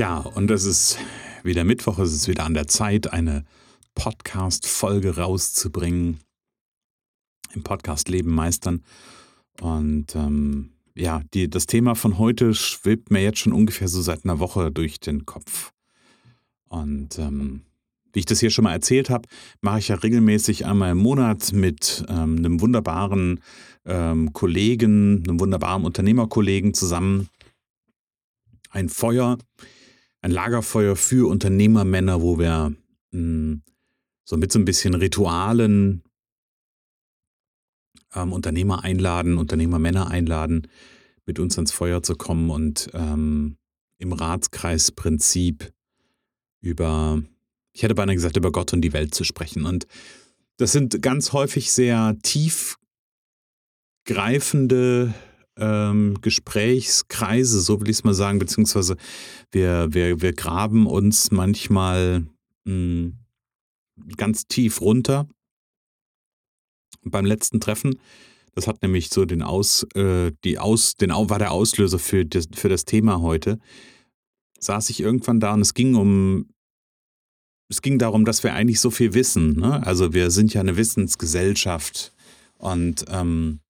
Tja, und es ist wieder Mittwoch, es ist wieder an der Zeit, eine Podcast-Folge rauszubringen. Im Podcast Leben meistern. Und ähm, ja, die, das Thema von heute schwebt mir jetzt schon ungefähr so seit einer Woche durch den Kopf. Und ähm, wie ich das hier schon mal erzählt habe, mache ich ja regelmäßig einmal im Monat mit ähm, einem wunderbaren ähm, Kollegen, einem wunderbaren Unternehmerkollegen zusammen ein Feuer, ein Lagerfeuer für Unternehmermänner, wo wir hm, so mit so ein bisschen Ritualen ähm, Unternehmer einladen, Unternehmermänner einladen, mit uns ans Feuer zu kommen und ähm, im Ratskreisprinzip über, ich hätte beinahe gesagt, über Gott und die Welt zu sprechen. Und das sind ganz häufig sehr tiefgreifende ähm, Gesprächskreise, so will ich es mal sagen, beziehungsweise wir, wir, wir graben uns manchmal mh, hm, ganz tief runter beim letzten Treffen. Das hat nämlich so den Aus, äh, die Aus, den war der Auslöser für das, für das Thema heute. Saß ich irgendwann da und es ging um, es ging darum, dass wir eigentlich so viel wissen. Ne? Also wir sind ja eine Wissensgesellschaft und ähm,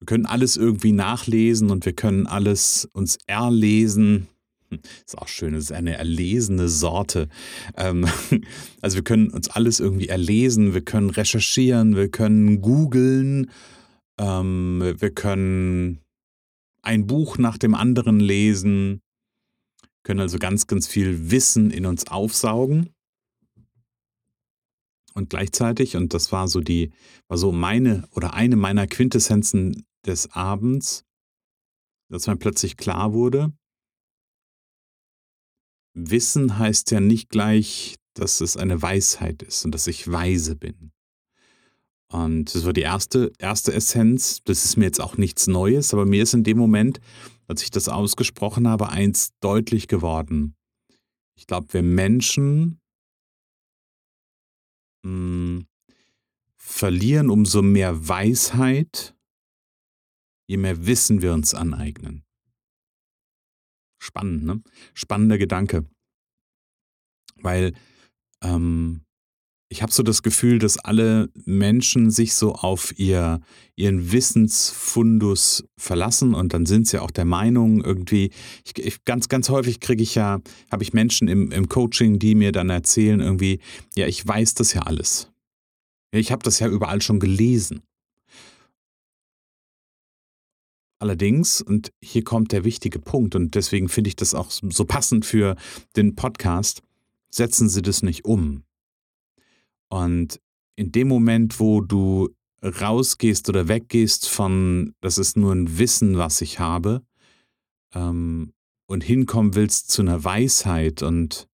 wir können alles irgendwie nachlesen und wir können alles uns erlesen. Ist auch schön, es ist eine erlesene Sorte. Ähm, also wir können uns alles irgendwie erlesen, wir können recherchieren, wir können googeln, ähm, wir können ein Buch nach dem anderen lesen, können also ganz, ganz viel Wissen in uns aufsaugen. Und gleichzeitig, und das war so die, war so meine oder eine meiner Quintessenzen des Abends, dass mir plötzlich klar wurde, Wissen heißt ja nicht gleich, dass es eine Weisheit ist und dass ich weise bin. Und das war die erste, erste Essenz. Das ist mir jetzt auch nichts Neues, aber mir ist in dem Moment, als ich das ausgesprochen habe, eins deutlich geworden. Ich glaube, wir Menschen mh, hm, verlieren umso mehr Weisheit, je mehr Wissen wir uns aneignen. Spannend, ne? Spannender Gedanke. Weil ähm, ich habe so das Gefühl, dass alle Menschen sich so auf ihr, ihren Wissensfundus verlassen und dann sind sie auch der Meinung irgendwie, ich, ich, ganz, ganz häufig kriege ich ja, habe ich Menschen im, im Coaching, die mir dann erzählen irgendwie, ja, ich weiß das ja alles. Ich habe das ja überall schon gelesen. Allerdings, und hier kommt der wichtige Punkt, und deswegen finde ich das auch so passend für den Podcast, setzen Sie das nicht um. Und in dem Moment, wo du rausgehst oder weggehst von, das ist nur ein Wissen, was ich habe, ähm, und hinkommen willst zu einer Weisheit und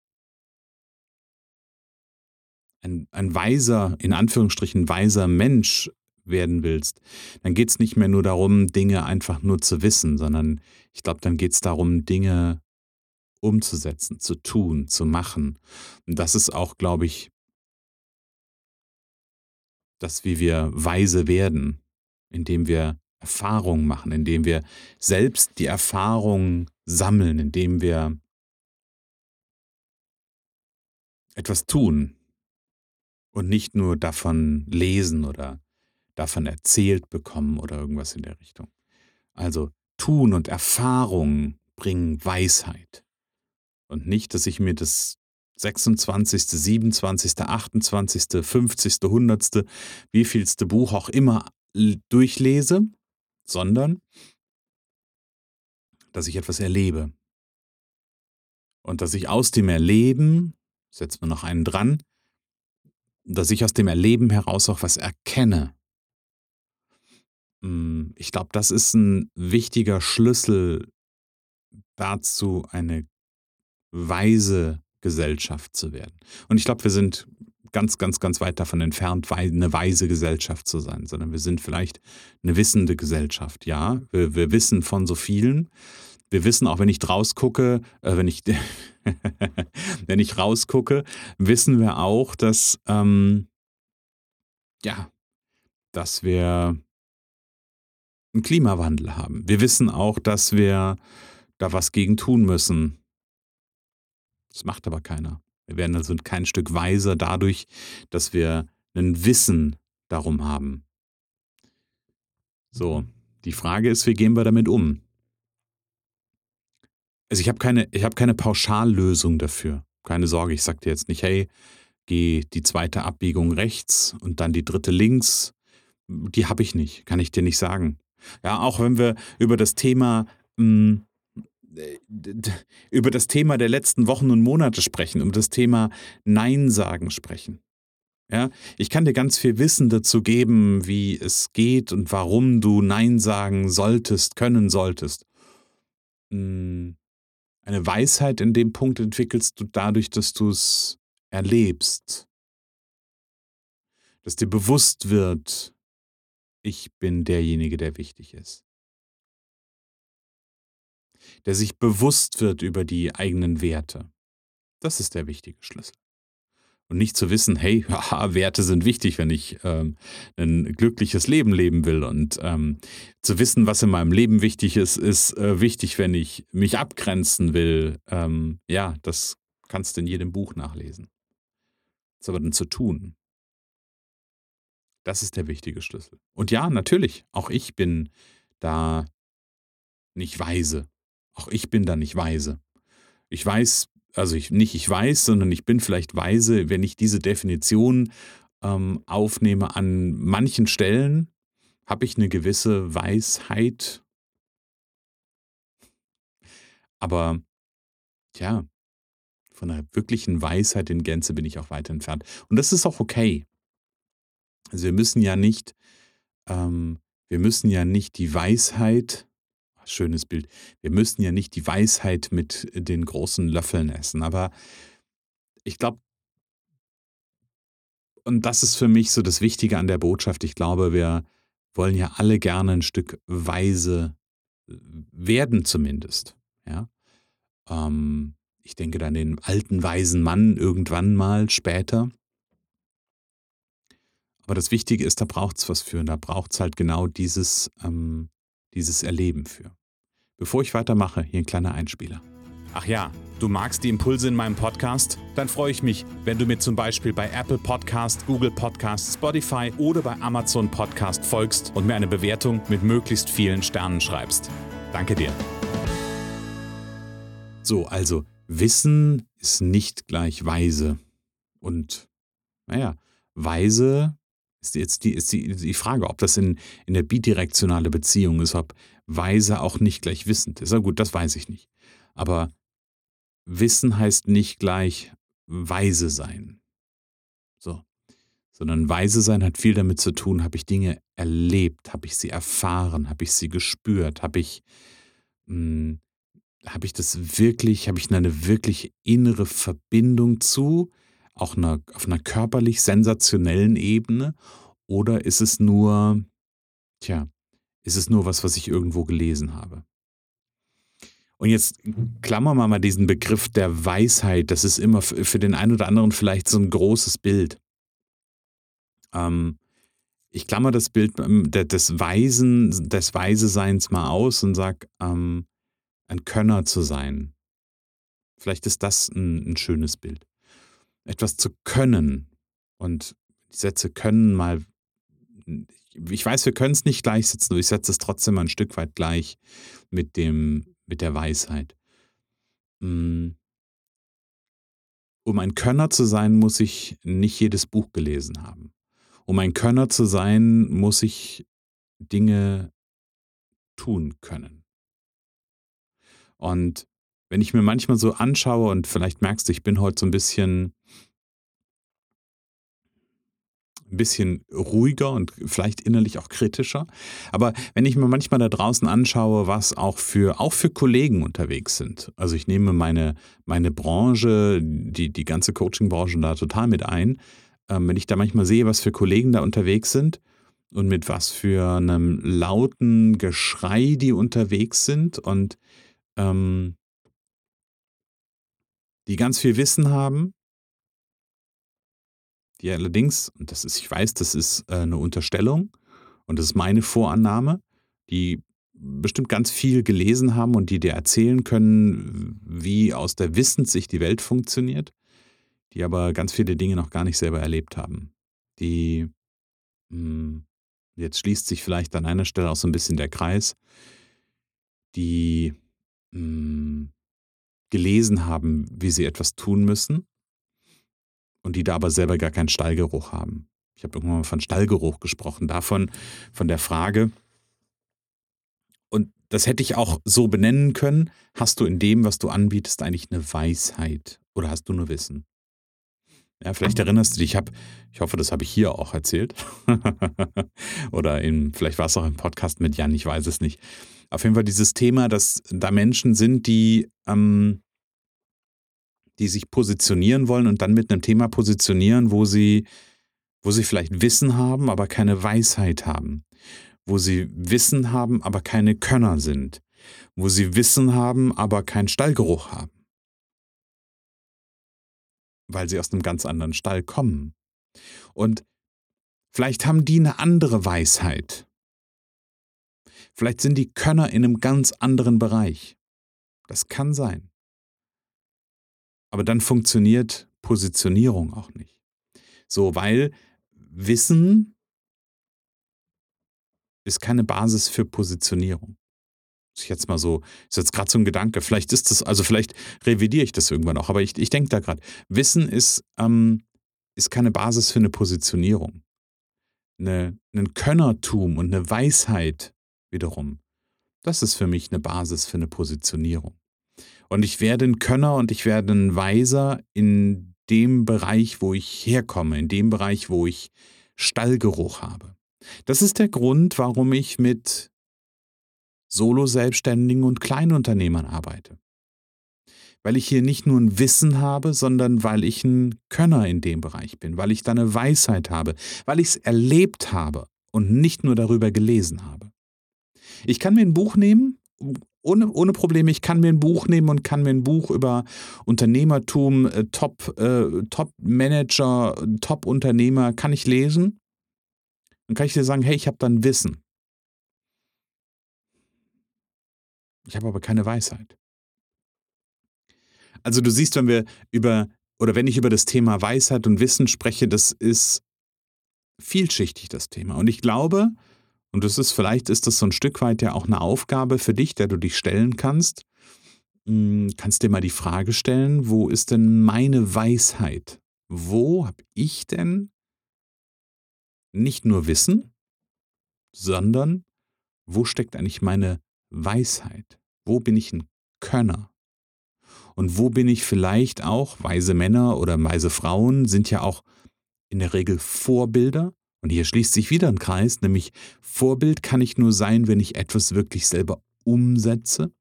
ein, ein weiser, in Anführungsstrichen weiser Mensch werden willst, dann geht es nicht mehr nur darum, Dinge einfach nur zu wissen, sondern ich glaube, dann geht es darum, Dinge umzusetzen, zu tun, zu machen. Und das ist auch, glaube ich, das, wie wir weise werden, indem wir Erfahrungen machen, indem wir selbst die Erfahrungen sammeln, indem wir etwas tun und nicht nur davon lesen oder davon erzählt bekommen oder irgendwas in der Richtung. Also Tun und Erfahrung bringen Weisheit. Und nicht, dass ich mir das 26., 27., 28., 50., 100., wievielste Buch auch immer durchlese, sondern dass ich etwas erlebe. Und dass ich aus dem Erleben, setzen wir noch einen dran, dass ich aus dem Erleben heraus auch was erkenne. Hm, ich glaube, das ist ein wichtiger Schlüssel dazu, eine weise Gesellschaft zu werden. Und ich glaube, wir sind ganz, ganz, ganz weit davon entfernt, eine weise Gesellschaft zu sein, sondern wir sind vielleicht eine wissende Gesellschaft. Ja, wir, wir wissen von so vielen. Wir wissen auch, wenn ich rausgucke, äh, wenn ich, wenn ich rausgucke, wissen wir auch, dass, ähm, ja, dass wir einen Klimawandel haben. Wir wissen auch, dass wir da was gegen tun müssen. Das macht aber keiner. Wir werden also kein Stück weiser dadurch, dass wir ein Wissen darum haben. So, die Frage ist, wie gehen wir damit um? Also ich habe keine, hab keine Pauschallösung dafür. Keine Sorge, ich sage dir jetzt nicht, hey, geh die zweite Abbiegung rechts und dann die dritte links. Die habe ich nicht, kann ich dir nicht sagen. Ja, auch wenn wir über das Thema hm, über das Thema der letzten Wochen und Monate sprechen, um das Thema Nein sagen sprechen. Ja, ich kann dir ganz viel Wissen dazu geben, wie es geht und warum du Nein sagen solltest, können solltest. Hm, eine Weisheit in dem Punkt entwickelst du dadurch, dass du es erlebst. Dass dir bewusst wird, ich bin derjenige, der wichtig ist der sich bewusst wird über die eigenen Werte. Das ist der wichtige Schlüssel. Und nicht zu wissen, hey, haha, Werte sind wichtig, wenn ich ähm, ein glückliches Leben leben will. Und ähm, zu wissen, was in meinem Leben wichtig ist, ist äh, wichtig, wenn ich mich abgrenzen will. Ähm, ja, das kannst du in jedem Buch nachlesen. Das aber dann zu tun, das ist der wichtige Schlüssel. Und ja, natürlich, auch ich bin da nicht weise. Auch ich bin da nicht weise. Ich weiß, also ich, nicht ich weiß, sondern ich bin vielleicht weise, wenn ich diese Definition ähm, aufnehme. An manchen Stellen habe ich eine gewisse Weisheit. Aber, tja, von einer wirklichen Weisheit in Gänze bin ich auch weit entfernt. Und das ist auch okay. Also wir müssen ja nicht, ähm, wir müssen ja nicht die Weisheit schönes Bild. Wir müssen ja nicht die Weisheit mit den großen Löffeln essen, aber ich glaube, und das ist für mich so das Wichtige an der Botschaft. Ich glaube, wir wollen ja alle gerne ein Stück weise äh, werden, zumindest. Ja. Ähm, ich denke dann den alten weisen Mann irgendwann mal später. Aber das Wichtige ist, da braucht es was für. Und da braucht es halt genau dieses, ähm, dieses Erleben für. Bevor ich weitermache, hier ein kleiner Einspieler. Ach ja, du magst die Impulse in meinem Podcast? Dann freue ich mich, wenn du mir zum Beispiel bei Apple Podcast, Google Podcast, Spotify oder bei Amazon Podcast folgst und mir eine Bewertung mit möglichst vielen Sternen schreibst. Danke dir. So, also Wissen ist nicht gleich weise. Und naja, weise ist jetzt die, ist die, die Frage, ob das in, in der bidirektionale Beziehung ist, ob weise auch nicht gleich wissend ist. Na gut, das weiß ich nicht. Aber Wissen heißt nicht gleich weise sein. So. Sondern weise sein hat viel damit zu tun, habe ich Dinge erlebt, habe ich sie erfahren, habe ich sie gespürt, habe ich, hm, habe ich das wirklich, habe ich eine wirklich innere Verbindung zu, auch eine, auf einer körperlich sensationellen Ebene? Oder ist es nur, tja, ist es nur was, was ich irgendwo gelesen habe? Und jetzt klammern wir mal diesen Begriff der Weisheit. Das ist immer für den einen oder anderen vielleicht so ein großes Bild. Ähm, ich klammer das Bild ähm, des Weisen, des Weiseseins mal aus und sage, ähm, ein Könner zu sein. Vielleicht ist das ein, ein schönes Bild etwas zu können. Und die Sätze können mal, ich weiß, wir können es nicht gleichsetzen, aber ich setze es trotzdem mal ein Stück weit gleich mit dem, mit der Weisheit. Hm. Um ein Könner zu sein, muss ich nicht jedes Buch gelesen haben. Um ein Könner zu sein, muss ich Dinge tun können. Und wenn ich mir manchmal so anschaue und vielleicht merkst du, ich bin heute so ein bisschen ein bisschen ruhiger und vielleicht innerlich auch kritischer. Aber wenn ich mir manchmal da draußen anschaue, was auch für, auch für Kollegen unterwegs sind, also ich nehme meine, meine Branche, die, die ganze Coaching-Branche da total mit ein, ähm, wenn ich da manchmal sehe, was für Kollegen da unterwegs sind und mit was für einem lauten Geschrei die unterwegs sind und ähm, die ganz viel Wissen haben, die allerdings, und das ist, ich weiß, das ist äh, eine Unterstellung und das ist meine Vorannahme, die bestimmt ganz viel gelesen haben und die dir erzählen können, wie aus der Wissenssicht die Welt funktioniert, die aber ganz viele Dinge noch gar nicht selber erlebt haben. Die, hm, jetzt schließt sich vielleicht an einer Stelle auch so ein bisschen der Kreis, die mh, hm, gelesen haben, wie sie etwas tun müssen und die da aber selber gar keinen Stallgeruch haben. Ich habe irgendwann mal von Stallgeruch gesprochen, davon, von der Frage, und das hätte ich auch so benennen können, hast du in dem, was du anbietest, eigentlich eine Weisheit oder hast du nur Wissen? Ja, vielleicht erinnerst du dich, ich habe, ich hoffe, das habe ich hier auch erzählt. Oder in, vielleicht war es auch im Podcast mit Jan, ich weiß es nicht. Auf jeden Fall dieses Thema, dass da Menschen sind, die, ähm, die sich positionieren wollen und dann mit einem Thema positionieren, wo sie, wo sie vielleicht Wissen haben, aber keine Weisheit haben. Wo sie Wissen haben, aber keine Könner sind. Wo sie Wissen haben, aber keinen Stallgeruch haben weil sie aus einem ganz anderen Stall kommen. Und vielleicht haben die eine andere Weisheit. Vielleicht sind die Könner in einem ganz anderen Bereich. Das kann sein. Aber dann funktioniert Positionierung auch nicht. So, weil Wissen ist keine Basis für Positionierung ich jetzt mal so, ist jetzt gerade so ein Gedanke, vielleicht ist das, also vielleicht revidiere ich das irgendwann auch, aber ich, ich denke da gerade, Wissen ist, ähm, ist keine Basis für eine Positionierung. Eine, ein Könnertum und eine Weisheit wiederum, das ist für mich eine Basis für eine Positionierung. Und ich werde ein Könner und ich werde ein Weiser in dem Bereich, wo ich herkomme, in dem Bereich, wo ich Stallgeruch habe. Das ist der Grund, warum ich mit Solo-Selbstständigen und Kleinunternehmern arbeite. Weil ich hier nicht nur ein Wissen habe, sondern weil ich ein Könner in dem Bereich bin, weil ich da eine Weisheit habe, weil ich es erlebt habe und nicht nur darüber gelesen habe. Ich kann mir ein Buch nehmen, ohne, ohne Probleme, ich kann mir ein Buch nehmen und kann mir ein Buch über Unternehmertum, äh, Top, äh, Top-Manager, Top-Unternehmer, kann ich lesen. Dann kann ich dir sagen, hey, ich habe dann Wissen. Ich habe aber keine Weisheit. Also du siehst, wenn wir über, oder wenn ich über das Thema Weisheit und Wissen spreche, das ist vielschichtig, das Thema. Und ich glaube, und das ist, vielleicht ist das so ein Stück weit ja auch eine Aufgabe für dich, der du dich stellen kannst, hm, kannst dir mal die Frage stellen, wo ist denn meine Weisheit? Wo habe ich denn nicht nur Wissen, sondern wo steckt eigentlich meine Weisheit? Wo bin ich ein Könner? Und wo bin ich vielleicht auch, weise Männer oder weise Frauen sind ja auch in der Regel Vorbilder. Und hier schließt sich wieder ein Kreis, nämlich Vorbild kann ich nur sein, wenn ich etwas wirklich selber umsetze.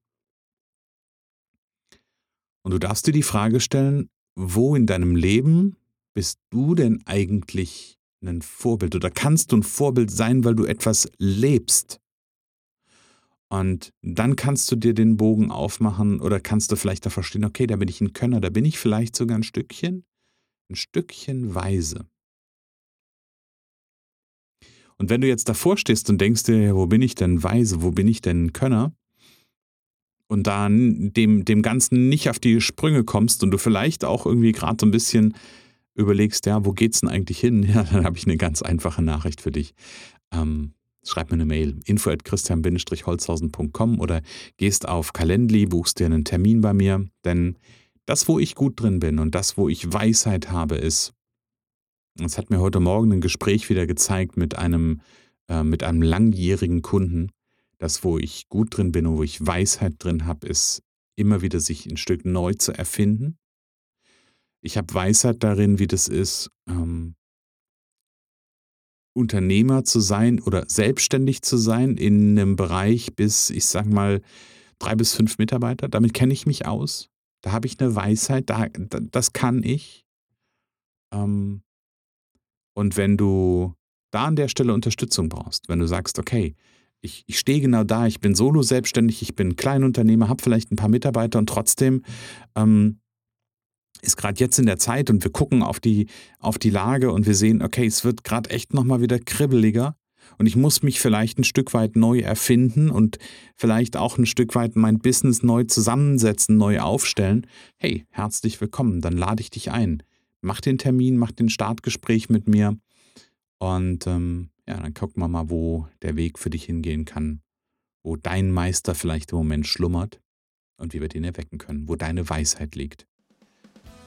Und du darfst dir die Frage stellen, wo in deinem Leben bist du denn eigentlich ein Vorbild oder kannst du ein Vorbild sein, weil du etwas lebst? Und dann kannst du dir den Bogen aufmachen oder kannst du vielleicht da verstehen, okay, da bin ich ein Könner, da bin ich vielleicht sogar ein Stückchen, ein Stückchen weise. Und wenn du jetzt davor stehst und denkst dir, wo bin ich denn weise, wo bin ich denn Könner? Und dann dem, dem Ganzen nicht auf die Sprünge kommst und du vielleicht auch irgendwie gerade so ein bisschen überlegst, ja, wo geht's denn eigentlich hin? Ja, dann habe ich eine ganz einfache Nachricht für dich. Ähm, schreib mir eine Mail, info at christian-holzhausen.com oder gehst auf Calendly, buchst dir einen Termin bei mir, denn das, wo ich gut drin bin und das, wo ich Weisheit habe, ist, es hat mir heute Morgen ein Gespräch wieder gezeigt mit einem, äh, mit einem langjährigen Kunden, das, wo ich gut drin bin und wo ich Weisheit drin habe, ist immer wieder sich ein Stück neu zu erfinden. Ich habe Weisheit darin, wie das ist, ähm, Unternehmer zu sein oder selbstständig zu sein in einem Bereich bis, ich sag mal, drei bis fünf Mitarbeiter. Damit kenne ich mich aus. Da habe ich eine Weisheit, da, das kann ich. Ähm, und wenn du da an der Stelle Unterstützung brauchst, wenn du sagst, okay, ich, ich stehe genau da, ich bin solo selbstständig, ich bin Kleinunternehmer, habe vielleicht ein paar Mitarbeiter und trotzdem ähm, ist gerade jetzt in der Zeit und wir gucken auf die, auf die Lage und wir sehen, okay, es wird gerade echt nochmal wieder kribbeliger und ich muss mich vielleicht ein Stück weit neu erfinden und vielleicht auch ein Stück weit mein Business neu zusammensetzen, neu aufstellen. Hey, herzlich willkommen, dann lade ich dich ein. Mach den Termin, mach den Startgespräch mit mir und ähm, ja, dann gucken wir mal, wo der Weg für dich hingehen kann, wo dein Meister vielleicht im Moment schlummert und wie wir den erwecken können, wo deine Weisheit liegt.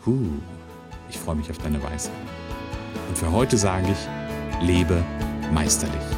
Huh, ich freue mich auf deine Weisheit. Und für heute sage ich, lebe meisterlich.